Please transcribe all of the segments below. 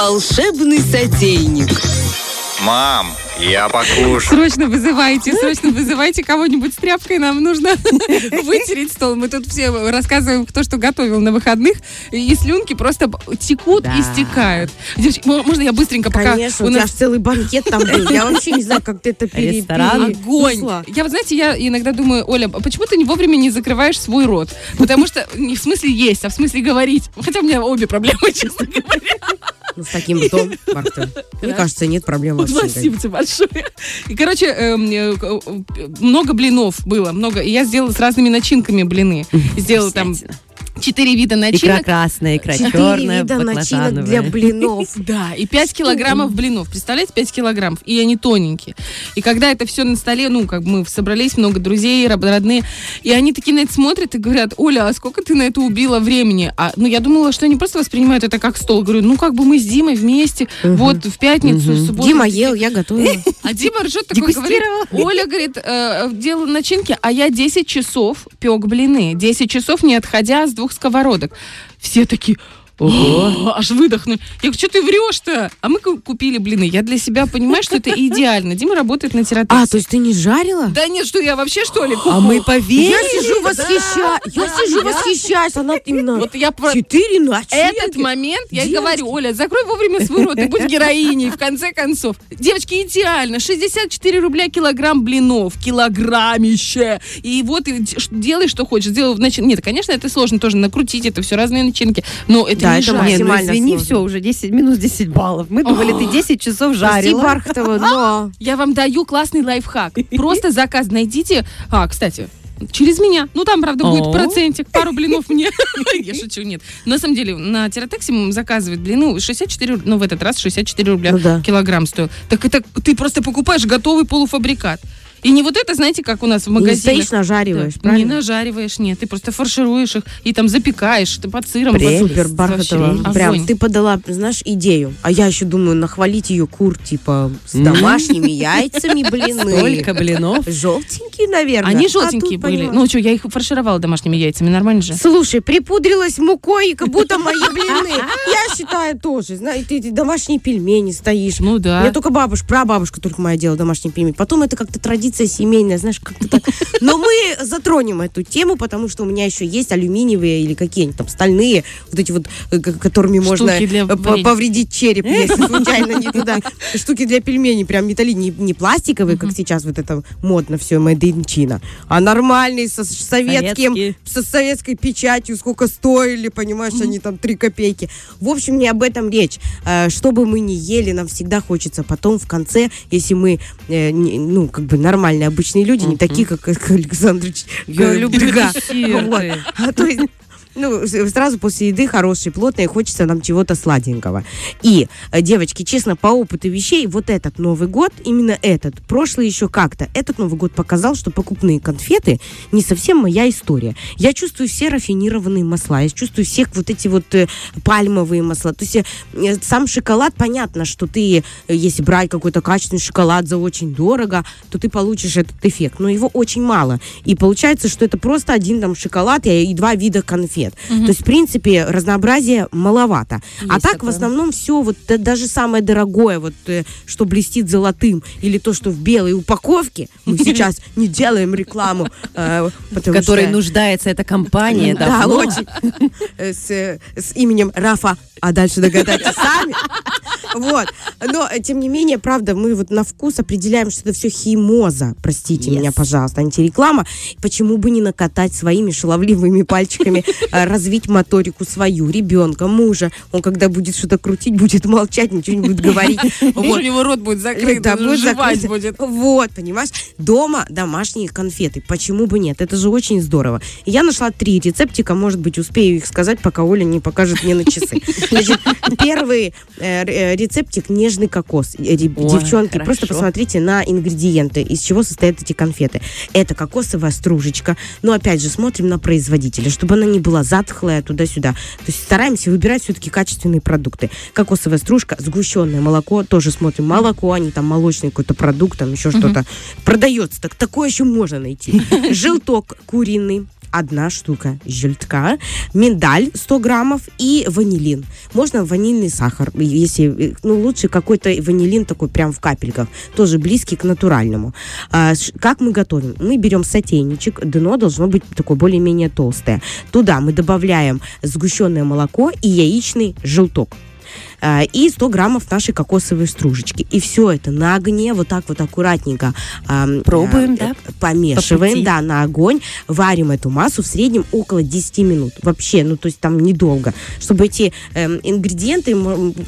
Волшебный сотейник. Мам, я покушаю. Срочно вызывайте, срочно вызывайте кого-нибудь с тряпкой. Нам нужно вытереть стол. Мы тут все рассказываем, кто что готовил на выходных. И слюнки просто текут Да. и стекают. Девочки, мо- можно я быстренько пока Конечно, у у тебя нас ж целый банкет там был. Я вообще не знаю, как ты это пере- Ресторан. огонь. несла. Я, вот знаете, я иногда думаю, Оля, а почему ты не вовремя не закрываешь свой рот? Потому что не в смысле есть, а в смысле говорить. Хотя у меня обе проблемы, честно говоря. Ну, с таким ртом, Марта. Мне кажется, нет проблем вообще. Спасибо тебе большое. И, короче, эм, э, э, много блинов было, много. И я сделала с разными начинками блины. Сделала там четыре вида Икра начинок. красная, икра Четыре черная, вида начинок для блинов. Да, и 5 килограммов блинов. Представляете, 5 килограммов. И они тоненькие. И когда это все на столе, ну, как мы собрались, много друзей, родные, и они такие на это смотрят и говорят, Оля, а сколько ты на это убила времени? А, ну, я думала, что они просто воспринимают это как стол. Говорю, ну, как бы мы с Димой вместе, вот, в пятницу, в субботу. Дима ел, я готовила. А Дима ржет такой, говорит, Оля, говорит, э, делала начинки, а я 10 часов пек блины. 10 часов, не отходя с двух сковородок. Все такие... Ого, аж выдохнули. Я говорю, что ты врешь-то? А мы ку- купили блины. Я для себя понимаю, что это идеально. Дима работает на терапии. А, то есть ты не жарила? Да нет, что я вообще что ли? А мы Я поверили. сижу восхищаюсь. Я сижу восхищаюсь. Она именно Вот я про четыре начинки. этот момент, я говорю, Оля, закрой вовремя свой рот и будь героиней, в конце концов. Девочки, идеально. 64 рубля килограмм блинов. Килограммище. И вот делай, что хочешь. Сделай в начин- Нет, конечно, это сложно тоже накрутить, это все разные начинки. Но это Да, не это ну максимально извини, сложно. все, уже 10, минус 10 баллов. Мы думали, ты 10 часов жарила. Бархатова, но... Я вам даю классный лайфхак. Просто заказ найдите. А, кстати, Через меня. Ну, там, правда, будет процентик, пару блинов мне. Я шучу, нет. На самом деле, на Тератексе м, заказывает блины 64, руб- ну, в этот раз 64 рубля Ну килограмм стоил. Так это ты просто покупаешь готовый полуфабрикат. И не вот это, знаете, как у нас в И не магазине. стоишь, нажариваешь, Не правильно? нажариваешь, нет. Ты просто фаршируешь их и там запекаешь, ты под сыром. Прелесть, под- Супер, Бархатова. Вообще, Прям ты подала, знаешь, идею. А я еще думаю, нахвалить ее кур, типа, с домашними яйцами, блины. Столько блинов. Желтенькие, наверное. Они А желтенькие были. Ну что, я их фаршировала домашними яйцами, нормально же? Слушай, припудрилась мукой, как будто мои блины. Я считаю тоже. Знаешь, ты, домашние пельмени стоишь. Ну да. меня только бабушка, прабабушка только моя делала домашние пельмени. Потом это как-то традиция семейная, знаешь, как-то так. Но мы затронем эту тему, потому что у меня еще есть алюминиевые или какие-нибудь там стальные, вот эти вот, э, которыми можно для э, повредить череп, если случайно не туда. Штуки для пельменей, прям металли, не, не пластиковые, как сейчас вот это модно все, China, а нормальные, со советским, со советской печатью, сколько стоили, понимаешь, они там 3 копейки. В общем, не об этом речь. Э, Что бы мы ни ели, нам всегда хочется потом в конце, если мы, не- ну, как бы нормальные, обычные люди, не такие, как десерты. Вот. А то есть, ну, сразу после еды хорошей, плотной, хочется нам чего-то сладенького. И, э, девочки, честно, по опыту вещей, вот этот Новый год, именно этот, прошлый еще как-то, этот Новый год показал, что покупные конфеты не совсем моя история. Я чувствую все рафинированные масла, я чувствую все вот эти вот э, пальмовые масла. То есть э, сам шоколад, понятно, что ты, если брать какой-то качественный шоколад за очень дорого, то ты получишь этот эффект. Но его очень мало. И получается, что это просто один там шоколад и два вида конфет. То есть, в принципе, разнообразия маловато. а Есть так, такое. в основном, все, вот да- даже самое дорогое, вот э, что блестит золотым, или то, что в белой упаковке, мы сейчас не делаем рекламу, э, В которой нуждается эта компания. да, очень. Э, С, э, именем Рафа. А дальше догадайтесь сами. Вот. Но, э, тем не менее, правда, мы вот на вкус определяем, что это все химоза. Простите Yes. меня, пожалуйста, антиреклама. Почему бы не накатать своими шаловливыми пальчиками, э, развить моторику свою, ребенка, мужа. Он, когда будет что-то крутить, будет молчать, ничего не будет говорить. У Вот. него рот будет закрыт, Да, он будет жевать будет. Вот, понимаешь? Дома домашние конфеты. Почему бы нет? Это же очень здорово. Я нашла три рецептика, может быть, успею их сказать, пока Оля не покажет мне на часы. Значит, первый э, э, рецептик нежный кокос. Э, Девчонки, просто посмотрите на ингредиенты, из чего состоят эти конфеты. Это кокосовая стружечка. Но опять же, смотрим на производителя, чтобы она не была затхлая туда-сюда. То есть стараемся выбирать все-таки качественные продукты. Кокосовая стружка, сгущенное молоко, тоже смотрим молоко, а не там молочный какой-то продукт, там еще что-то. Продается, так такое еще можно найти. Желток куриный, одна штука жильтка, миндаль 100 граммов и ванилин. Можно ванильный сахар, если, ну, лучше какой-то ванилин такой прям в капельках, тоже близкий к натуральному. А, как мы готовим? Мы берем сотейничек, дно должно быть такое более-менее толстое. Туда мы добавляем сгущенное молоко и яичный желток а, и 100 граммов нашей кокосовой стружечки. И все это на огне вот так вот аккуратненько ам, Пробуем, а, да? э, помешиваем, По да, на огонь, варим эту массу в среднем около 10 минут. Вообще, ну, то есть там недолго. Чтобы эти эм, ингредиенты,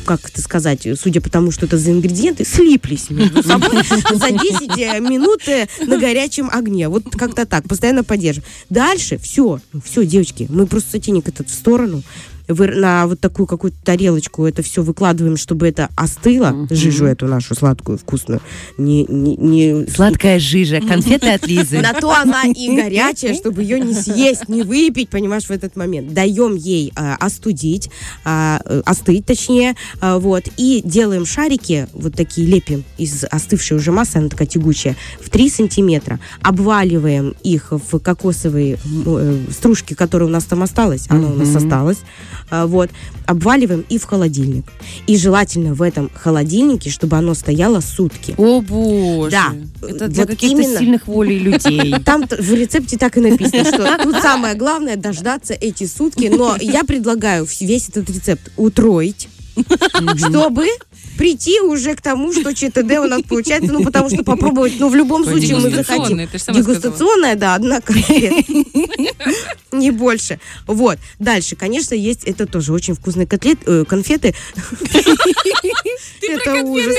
как это сказать, судя по тому, что это за ингредиенты, слиплись между собой за 10 э, минут э, на горячем огне. Вот как-то так, постоянно поддерживаем. Дальше все, все, девочки, мы просто сотейник этот в сторону, на вот такую какую-то тарелочку это все выкладываем, чтобы это остыло, жижу эту нашу сладкую, вкусную. Не, не, не Сладкая жижа, конфеты от Лизы. на то она и горячая, чтобы ее не съесть, не выпить, понимаешь, в этот момент. Даем ей э, остудить, э, остыть, точнее, а, вот, и делаем шарики, вот такие лепим из остывшей уже массы, она такая тягучая, в 3 сантиметра, обваливаем их в кокосовые э, стружки, которые у нас там осталось, она у нас осталась, а, вот, обваливаем и в холодильник. И желательно в этом холодильнике, чтобы оно стояло сутки. О, боже. Да. Это для Вот каких-то именно. сильных волей людей. Там в рецепте так и написано, что тут самое главное дождаться эти сутки. Но я предлагаю весь этот рецепт утроить, чтобы прийти уже к тому, что ЧТД у нас получается, ну, потому что попробовать, ну, в любом случае мы захотим. Дегустационная, да, одна конфета. Не больше. Вот. Дальше, конечно, есть это тоже очень вкусные котлет, э, конфеты. Это ужас.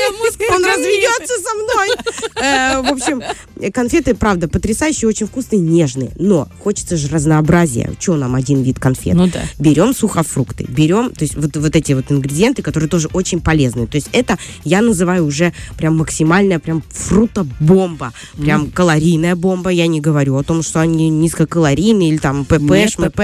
Он разведется со мной. Э, В общем, конфеты, правда, потрясающие, очень вкусные, нежные. Но хочется же разнообразия. Че нам один вид конфет? Ну да. берем сухофрукты, берем, то есть вот, вот эти вот ингредиенты, которые тоже очень полезны. То есть это я называю уже прям максимальная прям фрутобомба, прям калорийная бомба. Я не говорю о том, что они низкокалорийные или там ПП, Нет ШМП. ПП.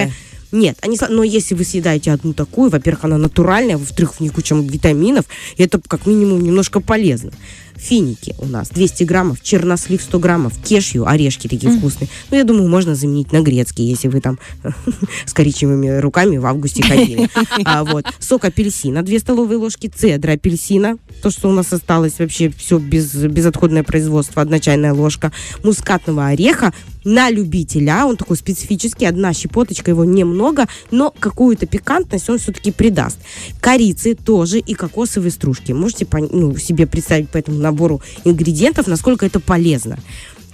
Нет, они, но если вы съедаете одну такую, во-первых, она натуральная, во-вторых, в ней куча витаминов, и это как минимум немножко полезно. Финики у нас 200 граммов, чернослив 100 граммов, кешью, орешки такие вкусные. Ну, я думаю, можно заменить на грецкий, если вы там с коричневыми руками в августе ходили. А, вот. Сок апельсина, 2 столовые ложки, цедра апельсина, то, что у нас осталось вообще все без, безотходное производство, одна чайная ложка, мускатного ореха на любителя, он такой специфический, одна щепоточка, его немного, но какую-то пикантность он все-таки придаст. Корицы тоже и кокосовые стружки. Можете ну, себе представить по этому набору ингредиентов, насколько это полезно.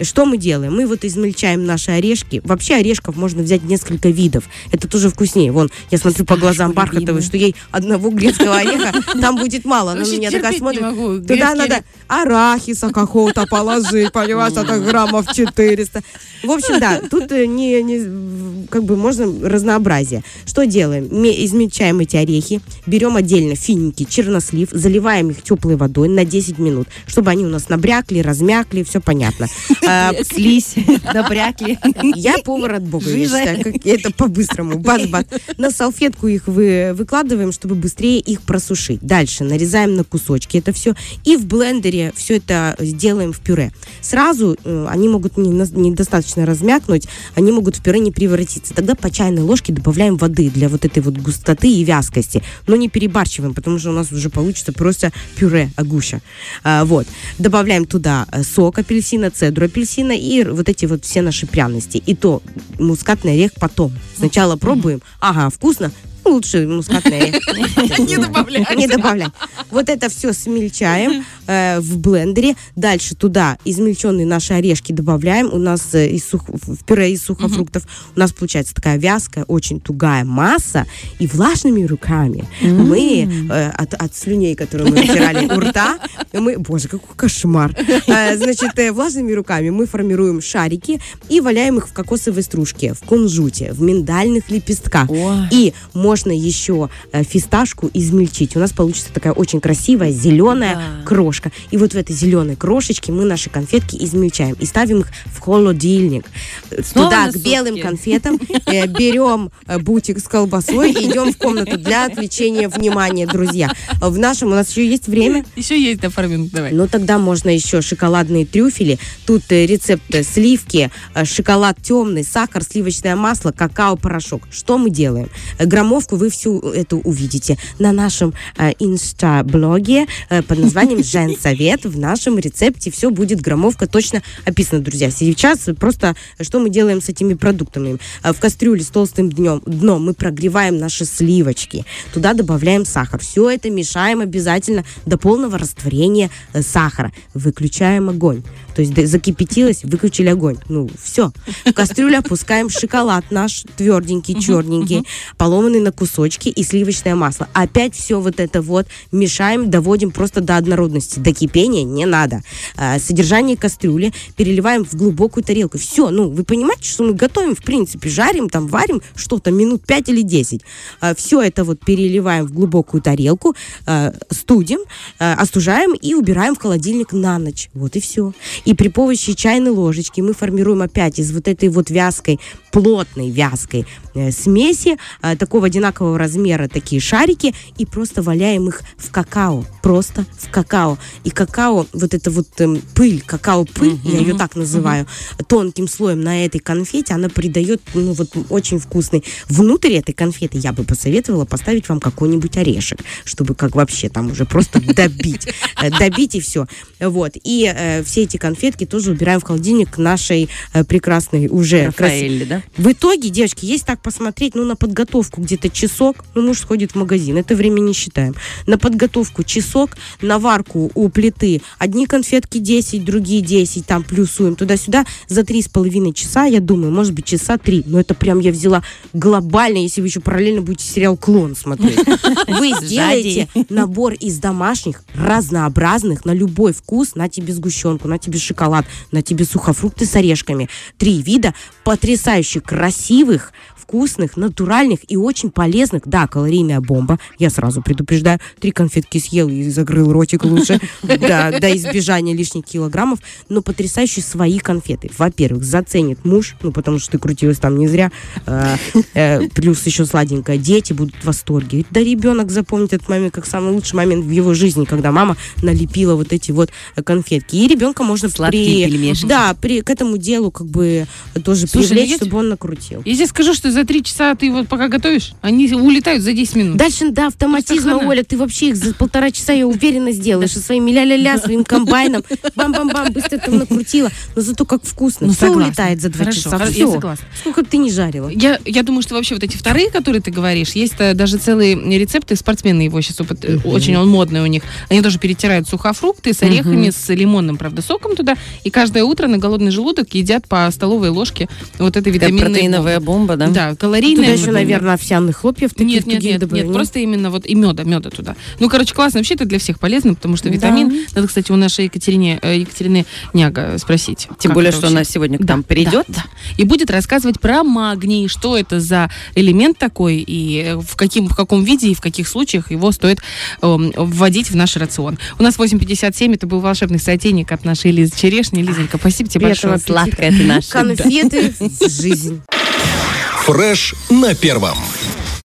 Что мы делаем? Мы вот измельчаем наши орешки. Вообще орешков можно взять несколько видов. Это тоже вкуснее. Вон, я смотрю по глазам Фисташку Бархатовой, что ей одного грецкого ореха там будет мало. Она меня такая смотрит. Туда надо арахиса какого-то положить, понимаешь, это граммов 400. В общем, да, тут э, не, не- как бы можно разнообразие. Что делаем? Ме- Измельчаем эти орехи, берем отдельно финики, чернослив, заливаем их теплой водой на 10 минут, чтобы они у нас набрякли, размякли, все понятно. А, Слизь, набрякли. я повар от бога, я считаю, как это по-быстрому. Бац-бац. На салфетку их вы, выкладываем, чтобы быстрее их просушить. Дальше нарезаем на кусочки это все. И в блендере все это сделаем в пюре. Сразу э, они могут недостаточно размякнуть, они могут в пюре не превратиться. Тогда по чайной ложке добавляем воды для вот этой вот густоты и вязкости. Но не перебарщиваем, потому что у нас уже получится просто пюре агуша. А, вот. Добавляем туда э, сок апельсина, цедру апельсина и р- вот эти вот все наши пряности. И то мускатный орех потом. Сначала пробуем. Ага, вкусно. Лучше мускатный орех. Не добавлять. Не добавляем. Вот это все смельчаем э, в блендере. Дальше туда измельченные наши орешки добавляем. У нас э, из сух- в пюре из сухофруктов у нас получается такая вязкая, очень тугая масса. И влажными руками мы э, от, от слюней, которые мы вытирали у рта, мы, боже, какой кошмар. Значит, влажными руками мы формируем шарики и валяем их в кокосовой стружке, в кунжуте, в миндальных лепестках. И можно еще э, фисташку измельчить. У нас получится такая очень красивая зеленая Да. крошка. И вот в этой зеленой крошечке мы наши конфетки измельчаем и ставим их в холодильник. Э, Снова Туда, к белым конфетам, э, берем бутик с колбасой и идем в комнату для отвлечения внимания, друзья. В нашем у нас еще есть время. Еще есть пару минут, давай. Ну, тогда можно еще шоколадные трюфели. Тут рецепт сливки, шоколад темный, сахар, сливочное масло, какао-порошок. Что мы делаем? Э, Граммовку вы всю эту увидите на нашем э, инста-блоге э, под названием «Женсовет». В нашем рецепте все будет граммовка точно описана, друзья. Сейчас просто э, что мы делаем с этими продуктами? Э, В кастрюле с толстым днем, дном мы прогреваем наши сливочки. Туда добавляем сахар. Все это мешаем обязательно до полного растворения э, сахара. Выключаем огонь. То есть закипятилось, выключили огонь. Ну, все. В кастрюлю опускаем шоколад наш тверденький, черненький, поломанный на кусочки и сливочное масло. Опять все вот это вот мешаем, доводим просто до однородности. До кипения не надо. А, Содержание кастрюли переливаем в глубокую тарелку. Все, ну, вы понимаете, что мы готовим, в принципе, жарим, там, варим что-то минут 5 или 10. Все это вот переливаем в глубокую тарелку, а, студим, а, остужаем и убираем в холодильник на ночь. Вот и все. И при помощи чайной ложечки мы формируем опять из вот этой вот вязкой, плотной вязкой смеси, а, такого одинакового размера такие шарики, и просто валяем их в какао. Просто в какао. И какао, вот это вот эм, пыль, какао-пыль, я ее так называю, тонким слоем на этой конфете, она придает, ну вот, очень вкусный. Внутрь этой конфеты я бы посоветовала поставить вам какой-нибудь орешек, чтобы как вообще там уже просто добить. Э, Добить и все. Вот. И э, все эти конфетки тоже убираем в холодильник нашей э, прекрасной уже Рафаэль, да? в итоге, девочки, есть так посмотреть, ну, на подготовку где-то часок, ну, муж сходит в магазин, это время не считаем. На подготовку часок, на варку у плиты одни конфетки 10, другие 10, там плюсуем туда-сюда. За три с половиной часа, я думаю, может быть, часа три. Но это прям я взяла глобально, если вы еще параллельно будете сериал «Клон» смотреть. Вы сделаете набор из домашних, разнообразных, на любой вкус, на тебе сгущенку, на тебе шоколад, на тебе сухофрукты с орешками. Три вида потрясающе красивых, вкусных, натуральных и очень полезных. Да, калорийная бомба. Я сразу предупреждаю. Три конфетки съел и закрыл ротик лучше. Да, до избежания лишних килограммов. Но потрясающие свои конфеты. Во-первых, заценит муж, ну, потому что ты крутилась там не зря. Э, э, Плюс еще сладенькая. Дети будут в восторге. Да ребенок запомнит этот момент как самый лучший момент в его жизни, когда мама налепила вот эти вот конфетки. И ребенка можно Сладкие при... пельмешки. Да, при, к этому делу как бы тоже Слушай, ну привлечь, чтобы он накрутил. Я тебе скажу, что за три часа ты вот пока готовишь, они улетают за 10 минут. Дальше, да, автоматизма. Оля, ты вообще их за полтора часа, я уверенно сделаешь, со своими ля-ля-ля, своим комбайном, бам-бам-бам, быстро там накрутила, но зато как вкусно, Ну, все согласна. улетает за два Хорошо, часа, хоро- я все. согласна. Сколько бы ты ни жарила. Я, я думаю, что вообще вот эти вторые, которые ты говоришь, есть э, даже целые рецепты, спортсмены его сейчас опыт, э, очень он модный у них. Они тоже перетирают сухофрукты с орехами, с лимонным, правда, соком туда, и каждое утро на голодный желудок едят по столовой ложке вот этой витаминной протеиновая бомба, да? Да, калорийная. Туда еще, наверное, овсяных хлопьев таких Нет, нет, нет, добавили, нет, просто именно вот и меда, меда туда. Ну, короче, классно. Вообще это для всех полезно, потому что витамин, надо, кстати, у нашей Екатерине, э, Екатерины Няга спросить. Тем более, что вообще. она сегодня к Да, нам придет. Да, да. И будет рассказывать про магний, что это за элемент такой, и э, в, каким, в каком виде и в каких случаях его стоит эм, вводить в наш рацион. У нас 8.57, это был волшебный сотейник от нашей Лизы Черешни. Лизонька, спасибо тебе Приятного большое. Сладкая ты наша. Конфеты жизнь. Фреш на первом.